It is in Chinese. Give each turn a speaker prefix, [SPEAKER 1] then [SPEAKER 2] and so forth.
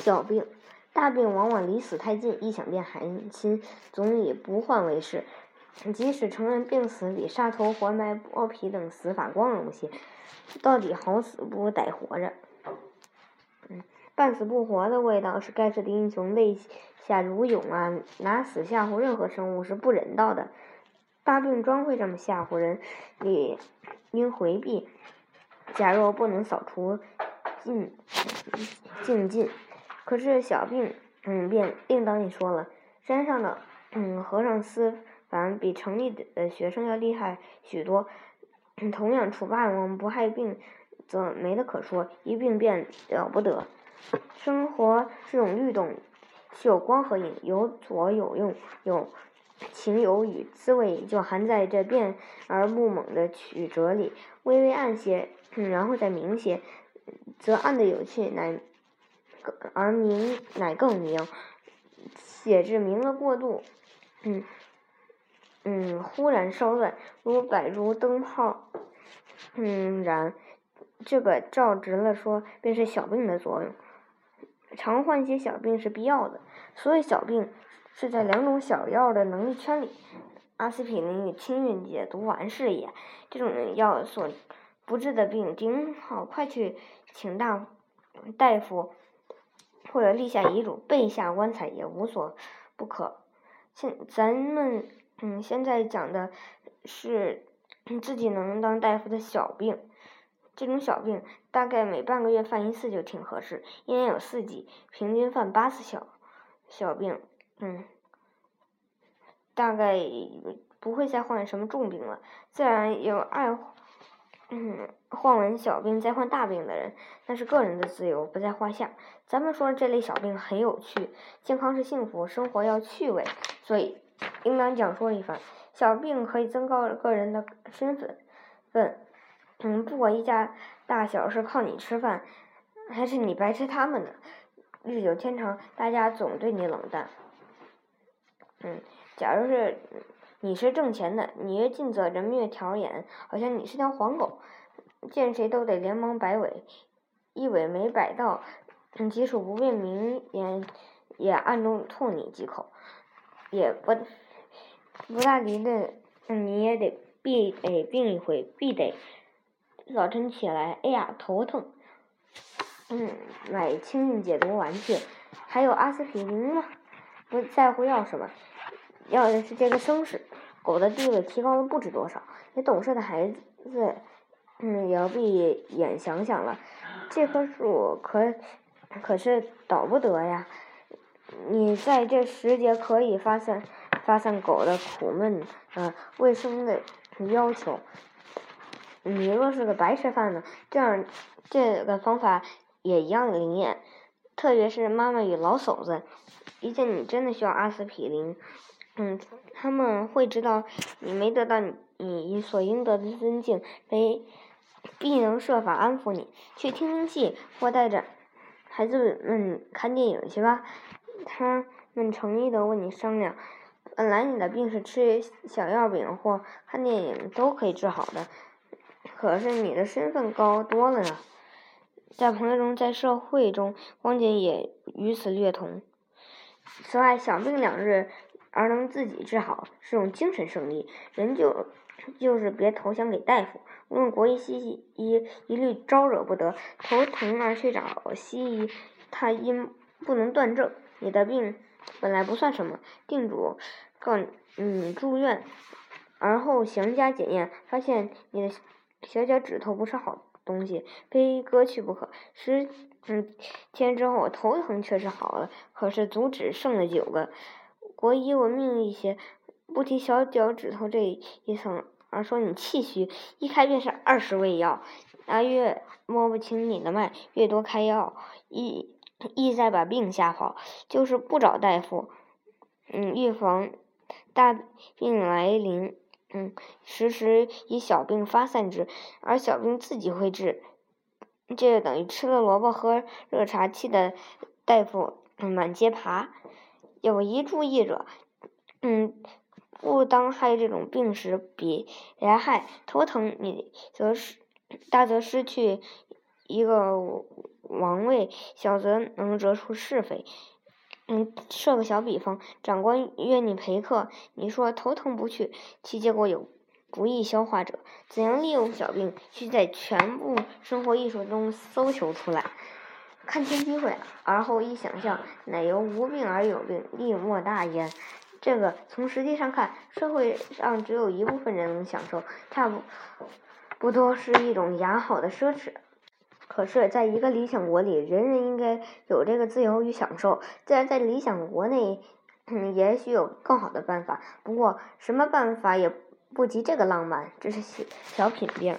[SPEAKER 1] 小病，大病往往离死太近，一想便寒心，总以不患为是。即使承认病死比杀头、活埋、剥皮等死法光荣些，到底好死不如歹活着。嗯，半死不活的味道是盖世的英雄泪下如涌啊！拿死吓唬任何生物是不人道的。大病专会这么吓唬人，理应回避。假若不能扫除禁禁禁，可是小病，嗯，便另当你说了。山上的，嗯，和尚思凡比城里的学生要厉害许多。同样处霸王不害病，则没得可说，一病便了不得。生活是种律动，是有光和影，有左有右，有情有雨滋味，就含在这变而不猛的曲折里。微微暗些，然后再明些，则暗的有趣，乃而明乃更明。写至明了过度，嗯嗯，忽然稍乱，如百如灯泡，嗯然，这个照直了说，便是小病的作用。常患些小病是必要的，所以小病是在两种小药的能力圈里。阿司匹林与清运解毒丸是也。这种药所不治的病，顶好快去请大大夫，或者立下遗嘱，备下棺材也无所不可。现咱们嗯现在讲的是自己能当大夫的小病。这种小病大概每半个月犯一次就挺合适，一年有四季，平均犯八次小小病，嗯，大概不会再患什么重病了。自然有爱，嗯，患完小病再患大病的人，那是个人的自由，不在话下。咱们说这类小病很有趣，健康是幸福，生活要趣味，所以应当讲说一番。小病可以增高个人的身份，份。嗯，不管一家大小是靠你吃饭，还是你白吃他们的，日久天长，大家总对你冷淡。嗯，假如是你是挣钱的，你越尽责，人们越挑眼，好像你是条黄狗，见谁都得连忙摆尾，一尾没摆到，即使不便明言，也暗中吐你几口，也不不大离的，你也得必得病一回，必得。早晨起来，哎呀，头疼。嗯，买清运解毒丸去。还有阿司匹林吗？不在乎要什么，要的是这个声势。狗的地位提高了不知多少。你懂事的孩子，嗯，也要闭眼想想了。这棵树可可是倒不得呀。你在这时节可以发散发散狗的苦闷，呃，卫生的要求。你若是个白吃饭呢，这样这个方法也一样灵验。特别是妈妈与老嫂子，一见你真的需要阿司匹林，嗯，他们会知道你没得到你所应得的尊敬，没必能设法安抚你。去听听戏，或带着孩子们看电影去吧。他们诚意的问你商量，本来你的病是吃小药饼或看电影都可以治好的。可是你的身份高多了呢，在朋友中，在社会中，光景也与此略同。此外，小病两日而能自己治好，是种精神胜利。人就就是别投降给大夫，无论国医西医，一律招惹不得。头疼而去找西医，他因不能断症。你的病本来不算什么，定主告你住院，而后详加检验，发现你的。小脚趾头不是好东西，非割去不可。十嗯天之后，头疼确实好了，可是足趾剩了九个。国医文明一些，不提小脚趾头这一层，而说你气虚，一开便是二十味药。啊，越摸不清你的脉，越多开药，意意在把病吓跑，就是不找大夫，嗯，预防大病来临。嗯，时时以小病发散之，而小病自己会治，这就等于吃了萝卜喝热茶，气的大夫满街爬。有一注意者，嗯，不当害这种病时比来害头疼，你则是大则失去一个王位，小则能折出是非。嗯，设个小比方，长官约你陪客，你说头疼不去，其结果有不易消化者。怎样利用小病，需在全部生活艺术中搜求出来。看清机会，而后一想象，乃由无病而有病，利莫大焉。这个从实际上看，社会上只有一部分人能享受，差不不多是一种雅好的奢侈。可是，在一个理想国里，人人应该有这个自由与享受。自然，在理想国内，也许有更好的办法。不过，什么办法也不及这个浪漫，这是小品病。